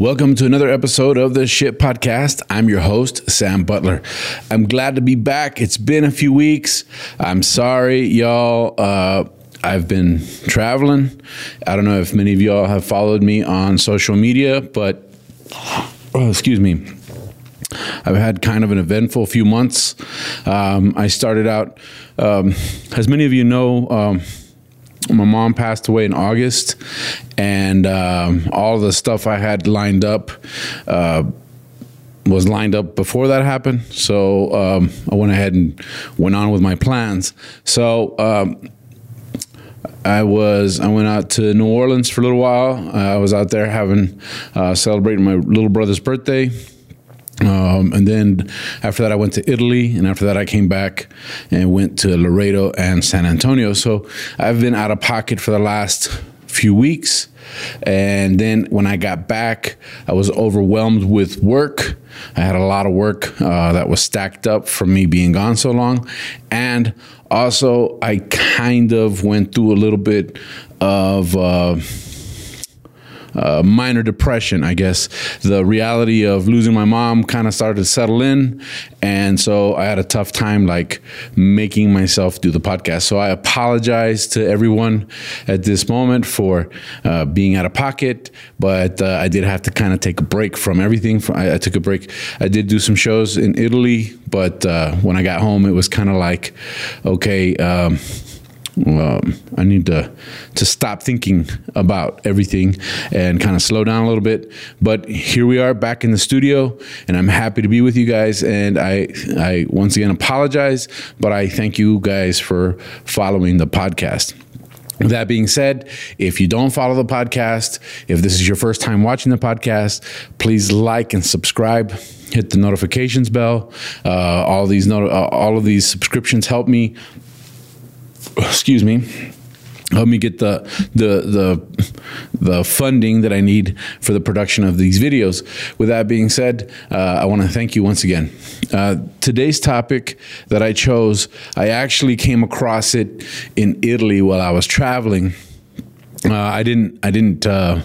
Welcome to another episode of the Shit Podcast. I'm your host, Sam Butler. I'm glad to be back. It's been a few weeks. I'm sorry, y'all. Uh, I've been traveling. I don't know if many of y'all have followed me on social media, but oh, excuse me. I've had kind of an eventful few months. Um, I started out, um, as many of you know, um, my mom passed away in August, and um, all the stuff I had lined up uh, was lined up before that happened. So um, I went ahead and went on with my plans. So um, I was I went out to New Orleans for a little while. Uh, I was out there having uh, celebrating my little brother's birthday. Um, and then after that, I went to Italy, and after that, I came back and went to Laredo and San Antonio. So I've been out of pocket for the last few weeks. And then when I got back, I was overwhelmed with work. I had a lot of work uh, that was stacked up from me being gone so long. And also, I kind of went through a little bit of. Uh, uh, minor depression, I guess. The reality of losing my mom kind of started to settle in. And so I had a tough time like making myself do the podcast. So I apologize to everyone at this moment for uh, being out of pocket, but uh, I did have to kind of take a break from everything. I, I, took a break. I did do some shows in Italy, but uh, when I got home, it was kind of like, okay, um, um, I need to to stop thinking about everything and kind of slow down a little bit. But here we are back in the studio, and I'm happy to be with you guys. And I I once again apologize, but I thank you guys for following the podcast. That being said, if you don't follow the podcast, if this is your first time watching the podcast, please like and subscribe. Hit the notifications bell. Uh, all these not- uh, all of these subscriptions help me excuse me help me get the the the the funding that I need for the production of these videos. With that being said, uh, I want to thank you once again. Uh, today's topic that I chose, I actually came across it in Italy while I was traveling. Uh, I didn't I didn't uh,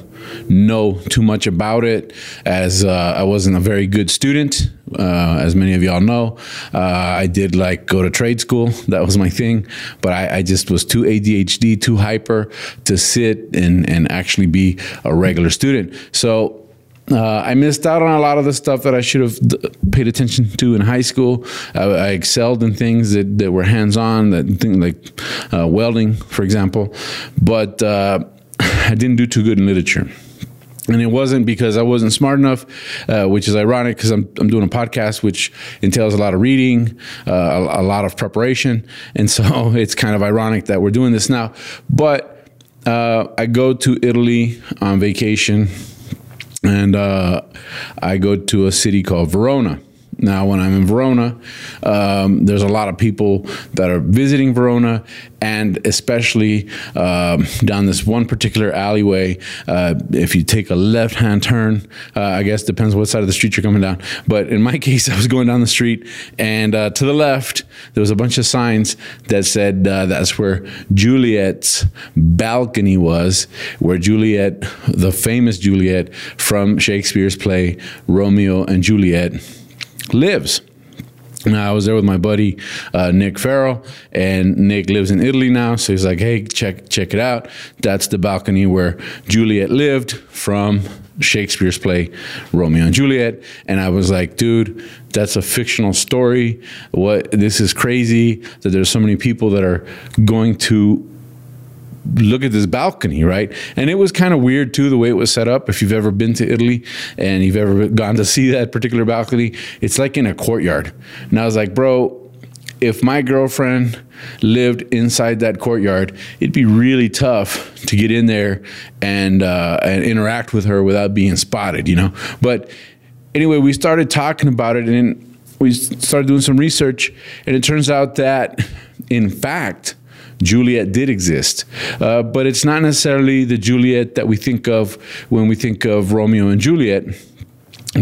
know too much about it as uh, I wasn't a very good student. Uh, as many of y'all know, uh, I did like go to trade school. That was my thing, but I, I, just was too ADHD, too hyper to sit and and actually be a regular student. So. Uh, I missed out on a lot of the stuff that I should have d- paid attention to in high school. I, I excelled in things that, that were hands on, that thing like uh, welding, for example. But uh, I didn't do too good in literature. And it wasn't because I wasn't smart enough, uh, which is ironic because I'm, I'm doing a podcast which entails a lot of reading, uh, a, a, lot of preparation. And so it's kind of ironic that we're doing this now. But uh, I go to Italy on vacation and uh, I go to a city called Verona. Now, when I'm in Verona, um, there's a lot of people that are visiting Verona, and especially um, down this one particular alleyway. Uh, if you take a left hand turn, uh, I guess depends what side of the street you're coming down. But in my case, I was going down the street, and uh, to the left, there was a bunch of signs that said uh, that's where Juliet's balcony was, where Juliet, the famous Juliet from Shakespeare's play Romeo and Juliet lives. Now, I was there with my buddy uh, Nick Farrell, and Nick lives in Italy now. So he's like, "Hey, check check it out. That's the balcony where Juliet lived from Shakespeare's play Romeo and Juliet." And I was like, "Dude, that's a fictional story. What? This is crazy that there's so many people that are going to look at this balcony, right? And it was kind of weird too, the way it was set up. If you've ever been to Italy and you've ever gone to see that particular balcony, it's like in a courtyard. And I was like, bro, if my girlfriend lived inside that courtyard, it'd be really tough to get in there and uh, and interact with her without being spotted, you know. But anyway, we started talking about it, and we started doing some research, and it turns out that, in fact, Juliet did exist, uh, but it's not necessarily the Juliet that we think of when we think of Romeo and Juliet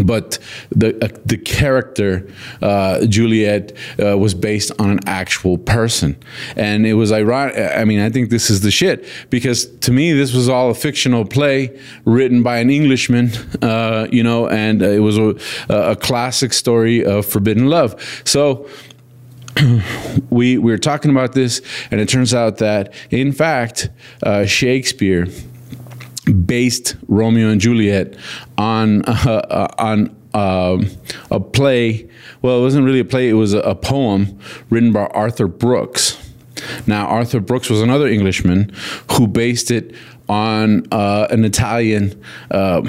but the uh, the character uh, Juliet uh, was based on an actual person, and it was ironic. I mean, I think this is the shit because to me this was all a fictional play written by an Englishman, uh, you know, and it was a, a classic story of forbidden love. So we, we were talking about this, and it turns out that, in fact, uh, Shakespeare based Romeo and Juliet on uh, uh, on uh, a play. Well, it wasn't really a play; it was a, a, poem written by Arthur Brooks. Now, Arthur Brooks was another Englishman who based it on uh, an Italian uh,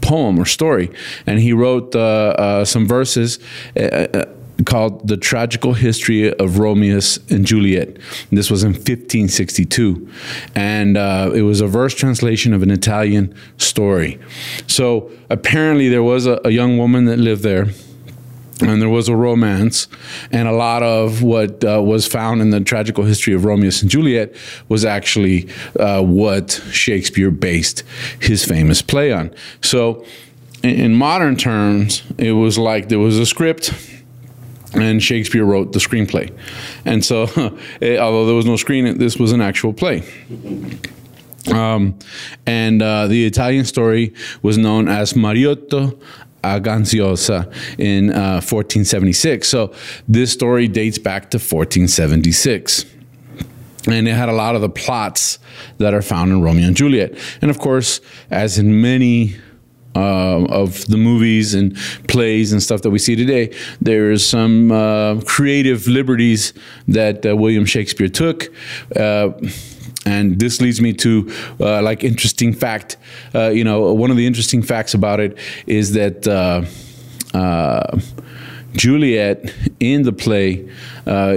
poem or story, and he wrote uh, some verses called The Tragical History of Romeo and Juliet. This was in 1562. And uh, it was a verse translation of an Italian story. So apparently, there was a, a young woman that lived there and there was a romance, and a lot of what uh, was found in the tragical history of Romeo and Juliet was actually uh, what Shakespeare based his famous play on. So, in, in modern terms, it was like there was a script and Shakespeare wrote the screenplay. And so, it, although there was no screen, this was an actual play. Um, and uh, the Italian story was known as Mariotto Agaziosa in uh, 1476. So this story dates back to 1476 and it had a lot of the plots that are found in Romeo and Juliet. And of course, as in many uh, of the movies and plays and stuff that we see today, there's some uh, creative liberties that uh, William Shakespeare took. Uh, and this leads me to uh, like interesting fact. Uh, you know, one of the interesting facts about it is that Juliet in the play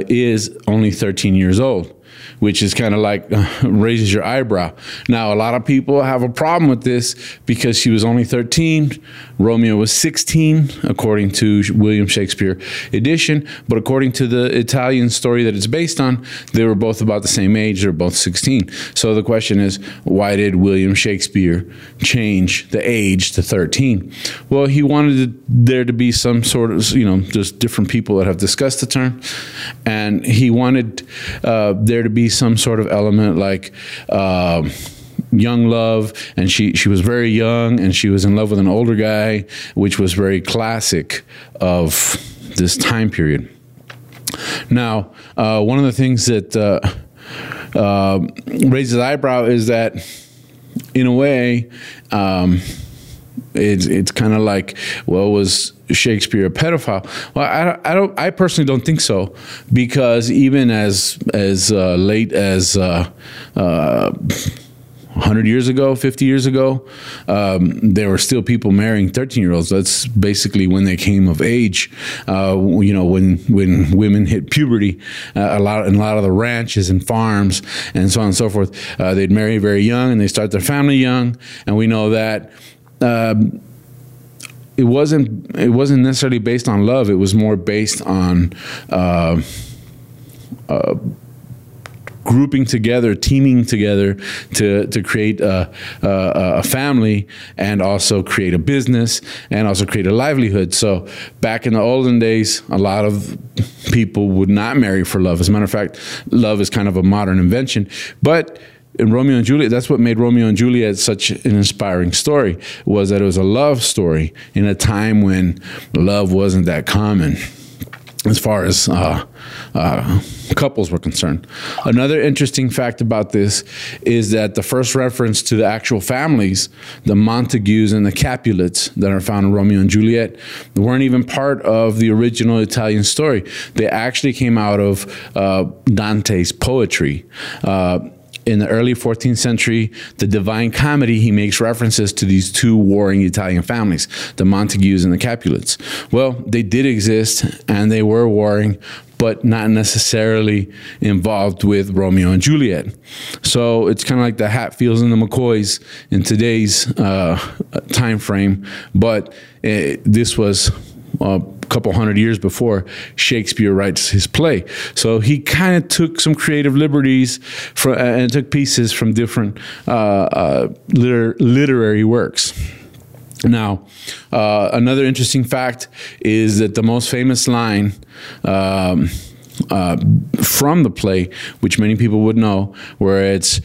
is only 13 years old which is kind of like uh, raises your eyebrow. Now, a lot of people have a problem with this because she was only 13, Romeo was 16, according to William Shakespeare edition, but according to the Italian story that it's based on, they were both about the same age. They're both 16. So the question is, why did William Shakespeare change the age to 13? Well, he wanted there to be some sort of, you know, just different people that have discussed the term, and he wanted uh, there to be some sort of element like. Uh, young love, and she she was very young, and she was in love with an older guy, which was very classic of this time period. Now, uh, one of the things that uh, uh, raises eyebrow is that, in a way, um, it's it's kind of like, well, was Shakespeare a pedophile? Well, I, I don't. I personally don't think so, because even as as uh, late as uh, uh, 100 years ago, 50 years ago, um, there were still people marrying 13 year olds. That's basically when they came of age. Uh, you know, when when women hit puberty, uh, a lot in a lot of the ranches and farms and so on and so forth, uh, they'd marry very young and they start their family young. And we know that. Um, it wasn't. It wasn't necessarily based on love. It was more based on uh, uh, grouping together, teaming together to, to create a, a, a, family and also create a business and also create a livelihood. So back in the olden days, a lot of people would not marry for love. As a matter of fact, love is kind of a modern invention. But in Romeo and Juliet, that's what made Romeo and Juliet such an inspiring story, was that it was a love story in a time when love wasn't that common as far as uh, uh, couples were concerned. Another interesting fact about this is that the first reference to the actual families, the Montagues and the Capulets that are found in Romeo and Juliet, weren't even part of the original Italian story. They actually came out of uh, Dante's poetry. In the early 14th century, the Divine Comedy, he makes references to these two warring Italian families, the Montagues and the Capulets. Well, they did exist and they were warring, but not necessarily involved with Romeo and Juliet. So it's kind of like the Hatfields and the McCoys in today's uh, time frame, but it, this was uh, couple hundred years before Shakespeare writes his play. So he kind of took some creative liberties from, and took pieces from different uh, uh, liter- literary works. Now, uh, another interesting fact is that the most famous line um, uh, from the play, which many people would know, where it's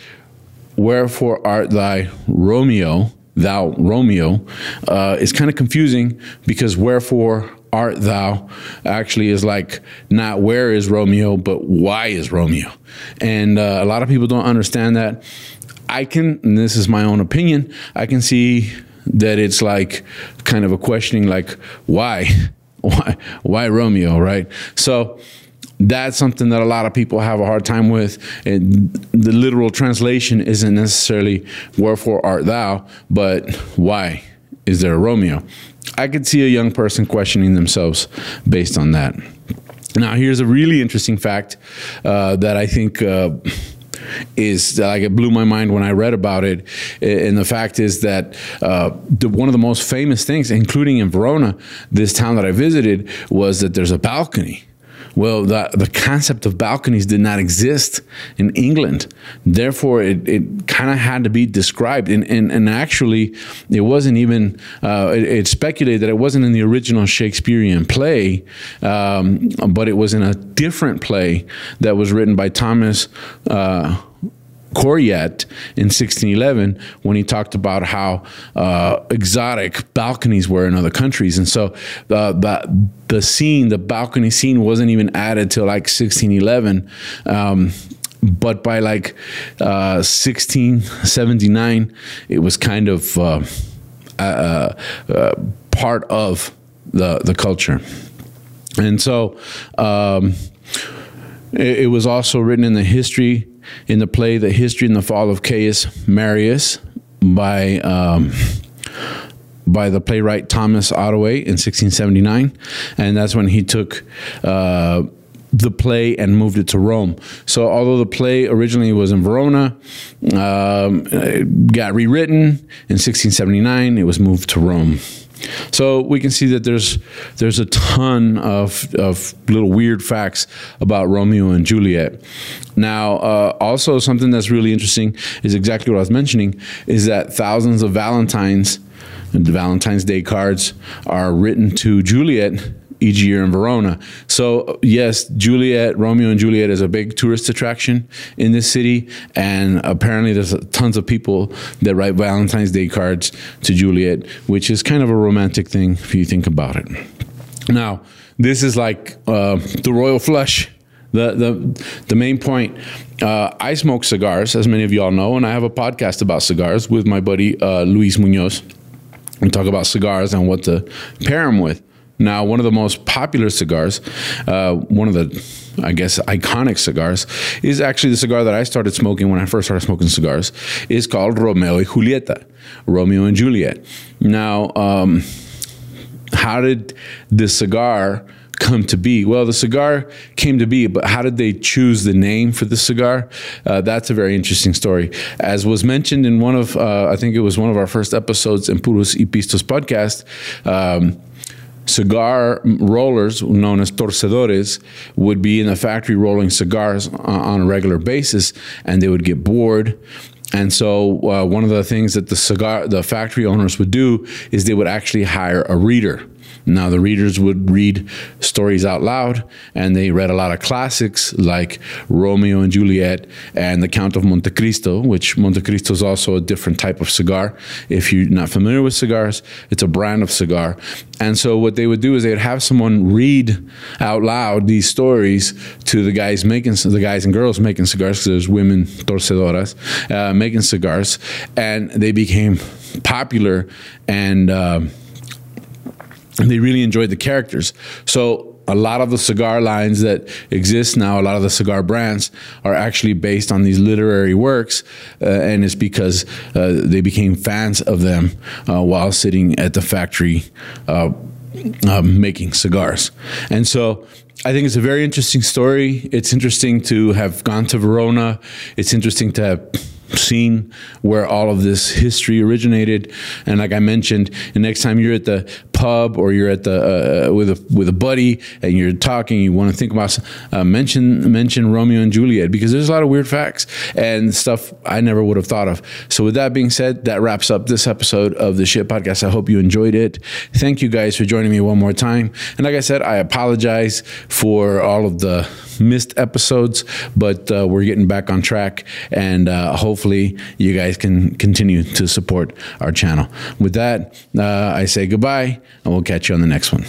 "Wherefore art thy Romeo, thou Romeo," uh, is kind of confusing because "Wherefore art thou" actually is like not "Where is Romeo," but "Why is Romeo," and uh, a lot of people don't understand that. I can, and this is my own opinion, I can see that it's like kind of a questioning, like why, why, why Romeo, right? So that's something that a lot of people have a hard time with. And the literal translation isn't necessarily "Wherefore art thou," but why is there a Romeo? I could see a young person questioning themselves based on that. Now, here's a really interesting fact uh, that I think. Uh, is like it blew my mind when I read about it. And the fact is that uh, the, one of the most famous things, including in Verona, this town that I visited, was that there's a balcony. Well, the, the concept of balconies did not exist in England. Therefore, it, it kind of had to be described. And, and, and actually, it wasn't even, uh, it, it, speculated that it wasn't in the original Shakespearean play, um, but it was in a different play that was written by Thomas. Uh, Coryat in 1611 when he talked about how uh, exotic balconies were in other countries. And so uh, the, the scene, the balcony scene, wasn't even added till like 1611. Um, but by like uh, 1679, it was kind of uh, uh, uh, part of the, the culture. And so um, it, it was also written in the history in the play The History and the Fall of Caius Marius by um, by the playwright Thomas Ottaway in 1679, and that's when he took. Uh, the play and moved it to Rome. So, although the play originally was in Verona, um, got rewritten in 1679, it was moved to Rome. So we can see that there's there's a ton of, of little weird facts about Romeo and Juliet. Now, uh, also something that's really interesting is exactly what I was mentioning is that thousands of Valentines, Valentine's Day cards are written to Juliet each year in Verona. So yes, Juliet, Romeo and Juliet is a big tourist attraction in this city, and apparently there's tons of people that write Valentine's Day cards to Juliet, which is kind of a romantic thing if you think about it. Now, this is like uh, the royal flush. The, the, the main point uh, I smoke cigars, as many of y'all know, and I have a podcast about cigars with my buddy uh, Luis Munoz. We talk about cigars and what to pair them with. Now, one of the most popular cigars, uh, one of the, I guess, iconic cigars, is actually the cigar that I started smoking when I first started smoking cigars. is called Romeo y Julieta, Romeo and Juliet. Now, um, how did the cigar come to be? Well, the cigar came to be, but how did they choose the name for the cigar? Uh, that's a very interesting story. As was mentioned in one of, uh, I think it was one of our first episodes in Puros y Pistos podcast. Um, cigar rollers, known as torcedores, would be in the factory rolling cigars on a regular basis, and they would get bored. And so, uh, one of the things that the cigar, the factory owners would do is they would actually hire a reader now, the readers would read stories out loud, and they read a lot of classics like Romeo and Juliet and The Count of Monte Cristo, which Monte Cristo is also a different type of cigar. If you're not familiar with cigars, it's a brand of cigar. And so, what they would do is they'd have someone read out loud these stories to the guys making the guys and girls making cigars. Because there's women torcedoras uh, making cigars, and they became popular and. Uh, and they really enjoyed the characters. So a lot of the cigar lines that exist now, a lot of the cigar brands are actually based on these literary works, uh, and it's because uh, they became fans of them uh, while sitting at the factory uh, um, making cigars. And so I think it's a very interesting story. It's interesting to have gone to Verona. It's interesting to have seen where all of this history originated. And like I mentioned, the next time you're at the pub or you're at the uh, with a with a buddy and you're talking, you want to think about uh, mention mention Romeo and Juliet because there's a lot of weird facts and stuff I never would have thought of. So with that being said, that wraps up this episode of the Shit Podcast. I hope you enjoyed it. Thank you guys for joining me one more time. And like I said, I apologize for all of the missed episodes, but uh, we're getting back on track, and uh, hopefully you guys can continue to support our channel. With that, uh, I say goodbye, and we'll catch you on the next one.